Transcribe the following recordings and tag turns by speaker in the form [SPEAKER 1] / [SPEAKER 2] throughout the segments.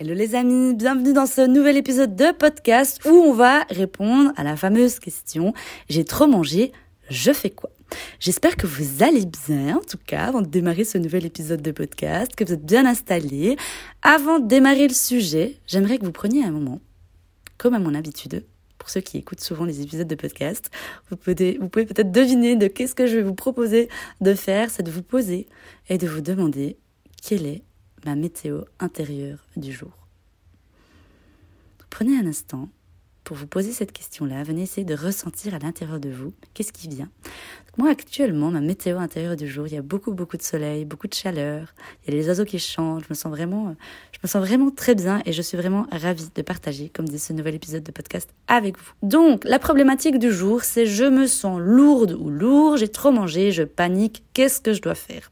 [SPEAKER 1] Hello les amis, bienvenue dans ce nouvel épisode de podcast où on va répondre à la fameuse question j'ai trop mangé, je fais quoi? J'espère que vous allez bien, en tout cas, avant de démarrer ce nouvel épisode de podcast, que vous êtes bien installés. Avant de démarrer le sujet, j'aimerais que vous preniez un moment, comme à mon habitude, pour ceux qui écoutent souvent les épisodes de podcast, vous pouvez, peut-être deviner de qu'est-ce que je vais vous proposer de faire, c'est de vous poser et de vous demander quelle est ma météo intérieure du jour. Prenez un instant pour vous poser cette question-là. Venez essayer de ressentir à l'intérieur de vous qu'est-ce qui vient. Moi, actuellement, ma météo intérieure du jour, il y a beaucoup, beaucoup de soleil, beaucoup de chaleur. Il y a les oiseaux qui chantent. Je me sens vraiment, je me sens vraiment très bien et je suis vraiment ravie de partager, comme dit ce nouvel épisode de podcast avec vous. Donc, la problématique du jour, c'est je me sens lourde ou lourd, j'ai trop mangé, je panique, qu'est-ce que je dois faire?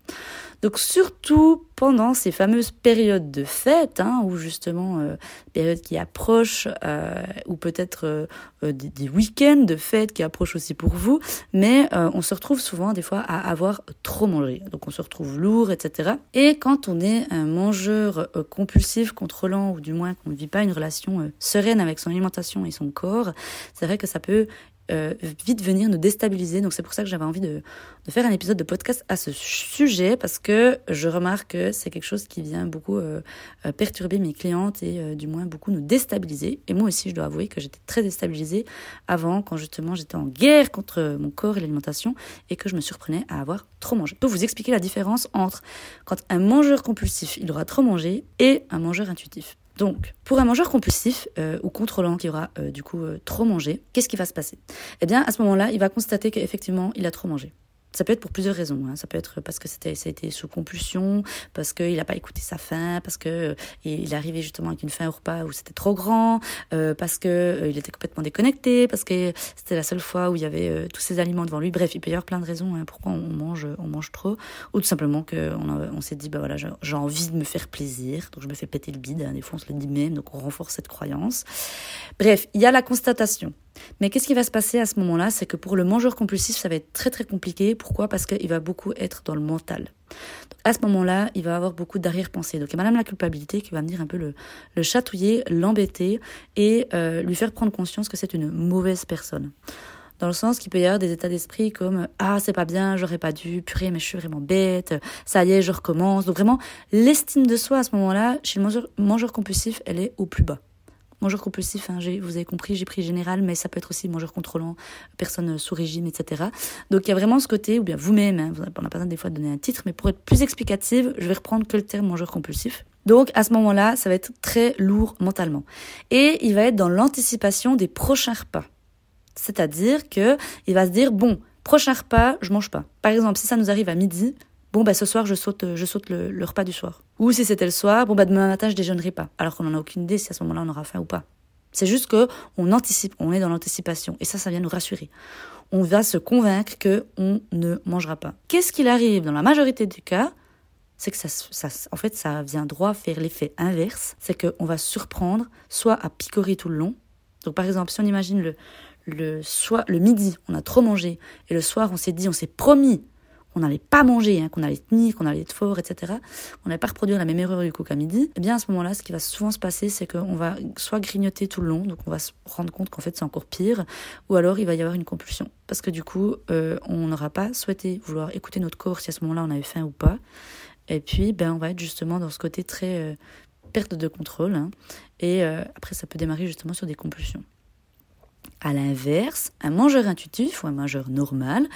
[SPEAKER 1] Donc surtout pendant ces fameuses périodes de fête, hein, ou justement euh, périodes qui approchent, euh, ou peut-être euh, euh, des, des week-ends de fête qui approchent aussi pour vous, mais on se retrouve souvent des fois à avoir trop mangé. Donc on se retrouve lourd, etc. Et quand on est un mangeur compulsif, contrôlant, ou du moins qu'on ne vit pas une relation sereine avec son alimentation et son corps, c'est vrai que ça peut euh, vite venir nous déstabiliser. Donc c'est pour ça que j'avais envie de, faire un épisode de podcast à ce sujet parce que je remarque que c'est quelque chose qui vient beaucoup euh perturber mes clientes et euh, du moins beaucoup nous déstabiliser. Et moi aussi, je dois avouer que j'étais très déstabilisée avant quand justement j'étais en guerre contre mon corps et l'alimentation et que je me surprenais à avoir trop mangé. Je peux vous expliquer la différence entre quand un mangeur compulsif, il aura trop mangé et un mangeur intuitif. Donc, pour un mangeur compulsif euh, ou contrôlant qui aura euh, du coup euh, trop mangé, qu'est-ce qui va se passer? Eh bien, à ce moment-là, il va constater qu'effectivement, il a trop mangé. Ça peut être pour plusieurs raisons. Hein. Ça peut être parce que c'était, ça a été sous compulsion, parce qu'il n'a pas écouté sa faim, parce que euh, il arrivé justement avec une faim au repas où c'était trop grand, euh, parce que euh, il était complètement déconnecté, parce que c'était la seule fois où il y avait euh, tous ces aliments devant lui. Bref, il peut y avoir plein de raisons hein, pourquoi on mange, on mange trop, ou tout simplement que on, on s'est dit bah voilà j'ai envie de me faire plaisir, donc je me fais péter le bide. Hein. Des fois on se le dit même, donc on renforce cette croyance. Bref, il y a la constatation. Mais qu'est-ce qui va se passer à ce moment-là? C'est que pour le mangeur compulsif, ça va être très très compliqué. Pourquoi? Parce qu'il va beaucoup être dans le mental. Donc à ce moment-là, il va avoir beaucoup d'arrière-pensée. Donc il y a Madame la culpabilité qui va venir un peu le, le chatouiller, l'embêter et euh, lui faire prendre conscience que c'est une mauvaise personne. Dans le sens qu'il peut y avoir des états d'esprit comme ah c'est pas bien, j'aurais pas dû, purée mais je suis vraiment bête, ça y est je recommence. Donc vraiment l'estime de soi à ce moment-là chez le mangeur, mangeur compulsif, elle est au plus bas. Mangeur compulsif, hein, vous avez compris, j'ai pris général, mais ça peut être aussi mangeur contrôlant, personne sous régime, etc. Donc il y a vraiment ce côté, ou bien vous-même, hein, on n'a pas besoin des fois de donner un titre, mais pour être plus explicative, je vais reprendre que le terme mangeur compulsif. Donc à ce moment-là, ça va être très lourd mentalement. Et il va être dans l'anticipation des prochains repas. C'est-à-dire que il va se dire, bon, prochain repas, je mange pas. Par exemple, si ça nous arrive à midi, bon bah ce soir je saute je saute le, repas du soir. Ou si c'était le soir, bon bah demain matin je déjeunerai pas. Alors qu'on n'en a aucune idée si à ce moment-là on aura faim ou pas. C'est juste que on anticipe, on est dans l'anticipation et ça ça vient nous rassurer. On va se convaincre que on ne mangera pas. Qu'est-ce qu'il arrive dans la majorité des cas? C'est que ça, ça, en fait, ça vient droit faire l'effet inverse. C'est qu'on va surprendre, soit à picorer tout le long. Donc, par exemple, si on imagine le, le, soir, le midi, on a trop mangé, et le soir, on s'est dit, on s'est promis qu'on n'allait pas manger, hein, qu'on allait tenir, qu'on allait être fort, etc., on n'allait pas reproduire la même erreur du coup qu'à midi, eh bien à ce moment-là, ce qui va souvent se passer, c'est qu'on va soit grignoter tout le long, donc on va se rendre compte qu'en fait c'est encore pire, ou alors il va y avoir une compulsion. Parce que du coup, euh, on n'aura pas souhaité vouloir écouter notre corps si à ce moment-là on avait faim ou pas. Et puis, ben, on va être justement dans ce côté très euh, perte de contrôle. Hein. et euh, après, ça peut démarrer justement sur des compulsions. À l'inverse, un mangeur intuitif ou un mangeur normal,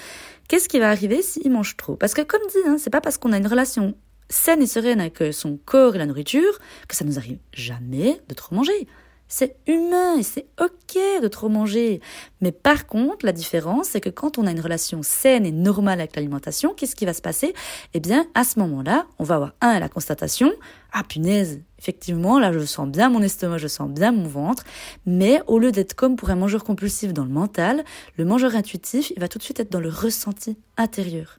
[SPEAKER 1] qu'est-ce qui va arriver s'il mange trop? Parce que comme dit, hein, c'est pas parce qu'on a une relation saine et sereine avec son corps et la nourriture que ça nous arrive jamais de trop manger. C'est humain et c'est ok de trop manger. Mais par contre, la différence, c'est que quand on a une relation saine et normale avec l'alimentation, qu'est-ce qui va se passer? Eh bien, à ce moment-là, on va avoir un, la constatation, ah punaise, effectivement, là je sens bien mon estomac, je sens bien mon ventre, mais au lieu d'être comme pour un mangeur compulsif dans le mental, le mangeur intuitif, il va tout de suite être dans le ressenti intérieur.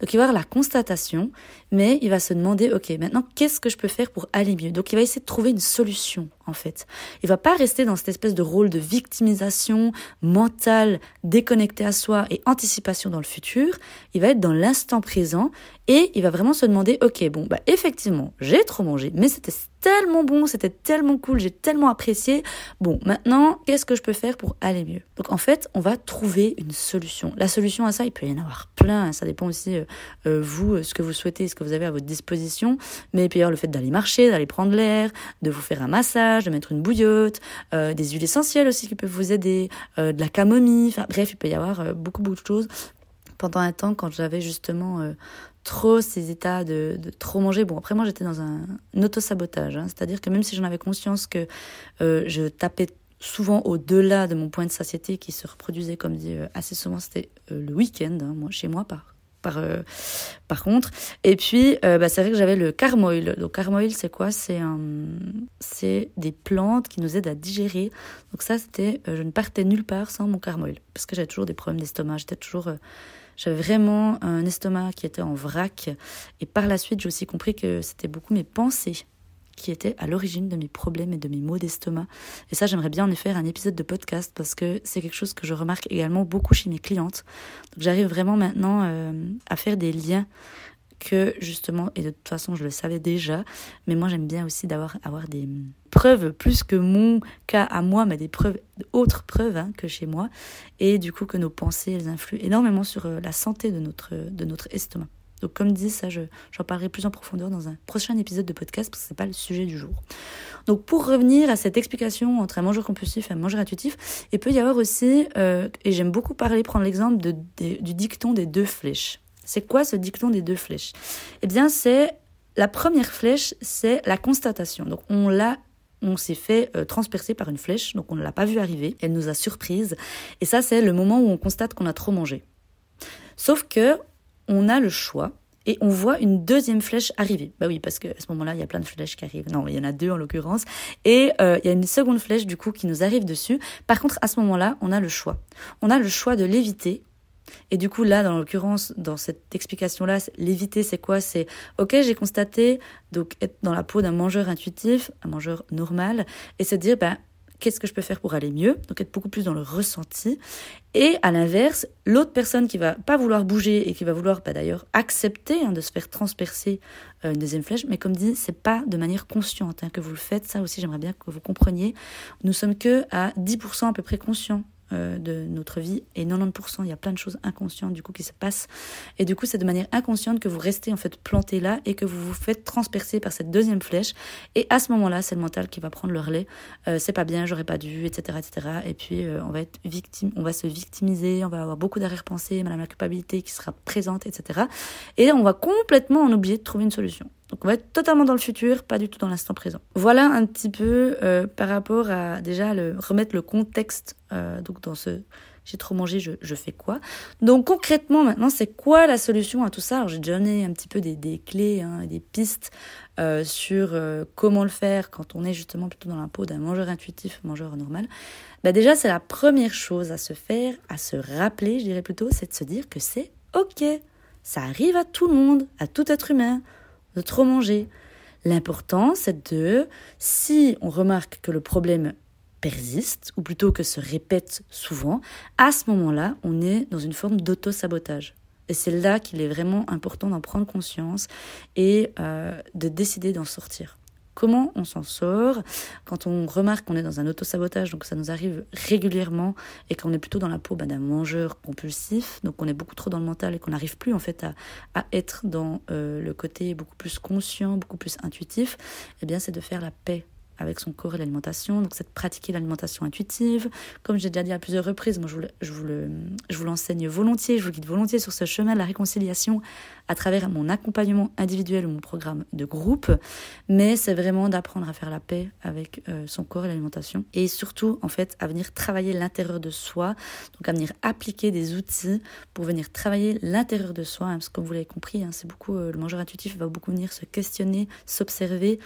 [SPEAKER 1] Donc il va avoir la constatation, mais il va se demander, ok, maintenant qu'est-ce que je peux faire pour aller mieux? Donc il va essayer de trouver une solution en fait. Il va pas rester dans cette espèce de rôle de victimisation mentale, déconnecté à soi et anticipation dans le futur. Il va être dans l'instant présent et il va vraiment se demander, ok, bon, bah effectivement, j'ai trop mangé, mais c'était tellement bon, c'était tellement cool, j'ai tellement apprécié. Bon, maintenant, qu'est-ce que je peux faire pour aller mieux? Donc en fait, on va trouver une solution. La solution à ça, il peut y en avoir plein. Hein. Ça dépend aussi euh, euh, vous, euh, ce que vous souhaitez, ce que vous avez à votre disposition. Mais y avoir le fait d'aller marcher, d'aller prendre l'air, de vous faire un massage, de mettre une bouillotte, des huiles essentielles aussi qui peuvent vous aider, de la camomille. Bref, il peut y avoir beaucoup beaucoup de choses pendant un temps quand j'avais justement trop ces états de, trop manger. Bon, après moi j'étais dans un, auto-sabotage, hein. c'est-à-dire que même si j'en avais conscience que euh, je tapais souvent au-delà de mon point de satiété qui se reproduisait, comme dit euh, assez souvent, c'était euh, le week-end, hein, chez moi par, par, par contre. Et puis, bah, c'est vrai que j'avais le carmoil. Donc, carmoil, c'est quoi? C'est c'est des plantes qui nous aident à digérer. Donc, ça, c'était, je ne partais nulle part sans mon carmoil. Parce que j'avais toujours des problèmes d'estomac. J'étais toujours j'avais vraiment un estomac qui était en vrac. Et par la suite, j'ai aussi compris que c'était beaucoup mes pensées qui étaient à l'origine de mes problèmes et de mes maux d'estomac. Et ça, j'aimerais bien en faire un épisode de podcast parce que c'est quelque chose que je remarque également beaucoup chez mes clientes. Donc j'arrive vraiment maintenant euh, à faire des liens que justement, et de toute façon je le savais déjà, mais moi j'aime bien aussi d'avoir avoir des preuves plus que mon cas à moi, mais des preuves, autres preuves hein, que chez moi, et du coup que nos pensées elles influent énormément sur euh, la santé de notre, de notre estomac. Donc comme dit, ça j'en parlerai plus en profondeur dans un prochain épisode de podcast parce que c'est pas le sujet du jour. Donc pour revenir à cette explication entre un mangeur compulsif et un mangeur intuitif, il peut y avoir aussi, euh, et j'aime beaucoup parler, prendre l'exemple du dicton des deux flèches. C'est quoi ce dicton des deux flèches? Eh bien, c'est la première flèche, c'est la constatation. Donc, on l'a on s'est fait euh, transpercer par une flèche, donc on ne l'a pas vu arriver, elle nous a surprise. Et ça, c'est le moment où on constate qu'on a trop mangé. Sauf que on a le choix et on voit une deuxième flèche arriver. Bah oui, parce qu'à ce moment-là, il y a plein de flèches qui arrivent. Non, il y en a deux en l'occurrence. Et euh, il y a une seconde flèche du coup qui nous arrive dessus. Par contre, à ce moment-là, on a le choix. On a le choix de l'éviter et du coup, là, dans l'occurrence, dans cette explication-là, l'éviter, c'est quoi? C'est, ok, j'ai constaté, donc être dans la peau d'un mangeur intuitif, un mangeur normal, et se dire, ben, qu'est-ce que je peux faire pour aller mieux Donc être beaucoup plus dans le ressenti. Et à l'inverse, l'autre personne qui va pas vouloir bouger et qui va vouloir, bah, d'ailleurs, accepter hein, de se faire transpercer euh, une deuxième flèche, mais comme dit, c'est pas de manière consciente hein, que vous le faites. Ça aussi, j'aimerais bien que vous compreniez. Nous sommes que à 10% à peu près conscients euh, de notre vie et 90% il y a plein de choses inconscientes du coup qui se passent. Et du coup c'est de manière inconsciente que vous restez en fait planté là et que vous vous faites transpercer par cette deuxième flèche. Et à ce moment là c'est le mental qui va prendre le relais. Euh, c'est pas bien j'aurais pas dû etc etc et puis euh, on va être victime on va se victimiser on va avoir beaucoup d'arrière-pensée madame la culpabilité qui sera présente etc et on va complètement en oublier de trouver une solution donc on va être totalement dans le futur, pas du tout dans l'instant présent. Voilà un petit peu euh, par rapport à déjà le, remettre le contexte euh, donc dans ce j'ai trop mangé, je, je, fais quoi? Donc concrètement maintenant, c'est quoi la solution à tout ça? Alors j'ai donné un petit peu des, des clés, hein, des pistes euh, sur comment le faire quand on est justement plutôt dans la peau d'un mangeur intuitif, mangeur normal. Bah déjà, c'est la première chose à se faire, à se rappeler, je dirais plutôt, c'est de se dire que c'est ok. Ça arrive à tout le monde, à tout être humain de trop manger. L'important, c'est de, si on remarque que le problème persiste, ou plutôt que se répète souvent, à ce moment-là, on est dans une forme d'auto-sabotage. Et c'est là qu'il est vraiment important d'en prendre conscience et euh, de décider d'en sortir. Comment on s'en sort. Quand on remarque qu'on est dans un autosabotage, donc ça nous arrive régulièrement, et qu'on est plutôt dans la peau bah, d'un mangeur compulsif, donc on est beaucoup trop dans le mental et qu'on n'arrive plus en fait à, être dans euh, le côté beaucoup plus conscient, beaucoup plus intuitif, eh bien c'est de faire la paix avec son corps et l'alimentation. Donc, c'est de pratiquer l'alimentation intuitive. Comme j'ai déjà dit à plusieurs reprises, moi, je vous, le, je vous l'enseigne volontiers, je vous guide volontiers sur ce chemin de la réconciliation à travers mon accompagnement individuel ou mon programme de groupe. Mais c'est vraiment d'apprendre à faire la paix avec euh, son corps et l'alimentation. Et surtout, en fait, à venir travailler l'intérieur de soi. Donc, à venir appliquer des outils pour venir travailler l'intérieur de soi. Hein, parce que, comme vous l'avez compris, hein, c'est beaucoup, euh, le mangeur intuitif va beaucoup venir se questionner, s'observer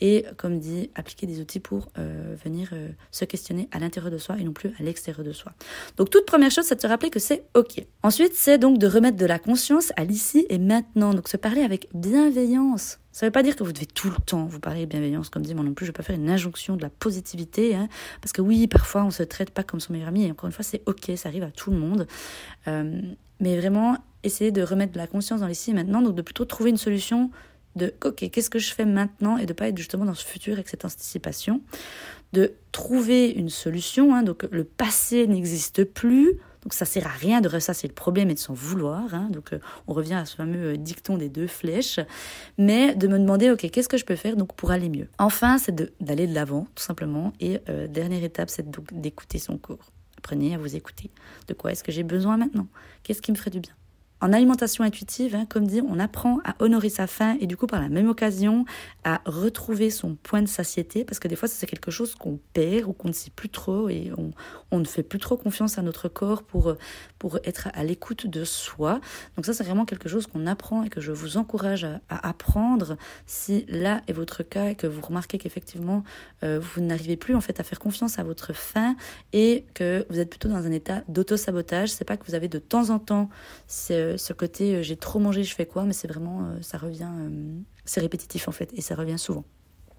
[SPEAKER 1] et, comme dit, appliquer des outils pour euh, venir se questionner à l'intérieur de soi et non plus à l'extérieur de soi. Donc, toute première chose, c'est de se rappeler que c'est OK. Ensuite, c'est donc de remettre de la conscience à l'ici et maintenant. Donc se parler avec bienveillance. Ça ne veut pas dire que vous devez tout le temps vous parler de bienveillance, comme dit moi non plus, je ne vais pas faire une injonction de la positivité, hein, parce que oui, parfois on ne se traite pas comme son meilleur ami, et encore une fois, c'est ok, ça arrive à tout le monde. Euh, mais vraiment, essayer de remettre de la conscience dans l'ici et maintenant, donc de plutôt trouver une solution de ok, qu'est-ce que je fais maintenant, et de pas être justement dans ce futur avec cette anticipation, de trouver une solution, hein, donc le passé n'existe plus, donc ça sert à rien de ressasser le problème et de s'en vouloir. Hein. Donc euh, on revient à ce fameux euh, dicton des deux flèches, mais de me demander ok qu'est-ce que je peux faire donc pour aller mieux? Enfin c'est d'aller de l'avant tout simplement et euh, dernière étape c'est d'écouter son corps. Apprenez à vous écouter. De quoi est-ce que j'ai besoin maintenant? Qu'est-ce qui me ferait du bien? En alimentation intuitive, hein, comme dit, on apprend à honorer sa faim et du coup par la même occasion à retrouver son point de satiété parce que des fois c'est quelque chose qu'on perd ou qu'on ne sait plus trop et on, ne fait plus trop confiance à notre corps pour, pour être à l'écoute de soi. Donc ça c'est vraiment quelque chose qu'on apprend et que je vous encourage à, apprendre si là est votre cas et que vous remarquez qu'effectivement euh, vous n'arrivez plus en fait à faire confiance à votre faim et que vous êtes plutôt dans un état d'auto-sabotage. C'est pas que vous avez de temps en temps ce côté euh, j'ai trop mangé, je fais quoi, mais c'est vraiment, euh, ça revient, euh, c'est répétitif en fait, et ça revient souvent.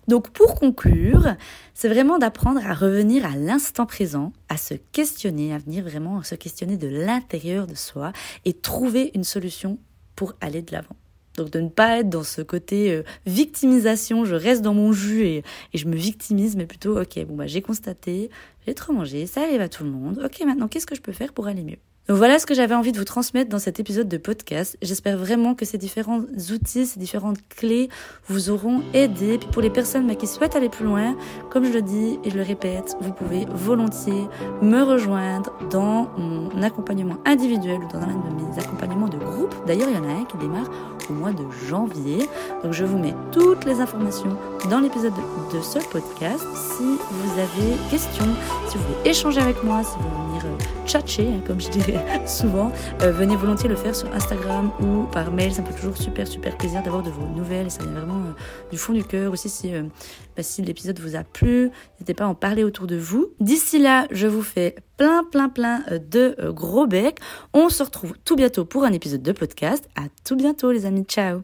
[SPEAKER 1] Donc pour conclure, c'est vraiment d'apprendre à revenir à l'instant présent, à se questionner, à venir vraiment se questionner de l'intérieur de soi et trouver une solution pour aller de l'avant. Donc de ne pas être dans ce côté victimisation, je reste dans mon jus et, et, je me victimise, mais plutôt ok, bon bah j'ai constaté, j'ai trop mangé, ça arrive à tout le monde, ok maintenant qu'est-ce que je peux faire pour aller mieux? Voilà ce que j'avais envie de vous transmettre dans cet épisode de podcast. J'espère vraiment que ces différents outils, ces différentes clés vous auront aidé. Puis pour les personnes qui souhaitent aller plus loin, comme je le dis et je le répète, vous pouvez volontiers me rejoindre dans mon accompagnement individuel ou dans un de mes accompagnements de groupe. D'ailleurs, il y en a un qui démarre au mois de janvier. Donc je vous mets toutes les informations dans l'épisode de, ce podcast. Si vous avez questions, si vous voulez échanger avec moi, si vous venir euh, tchatcher, hein, comme je dirais souvent, euh, venez volontiers le faire sur Instagram ou par mail. Ça me fait toujours super, super plaisir d'avoir de vos nouvelles et ça vient vraiment euh, du fond du cœur. Aussi, si, bah, si l'épisode vous a plu, n'hésitez pas à en parler autour de vous. D'ici là, je vous fais plein, plein, plein de gros becs. On se retrouve tout bientôt pour un épisode de podcast. À tout bientôt, les amis. Ciao!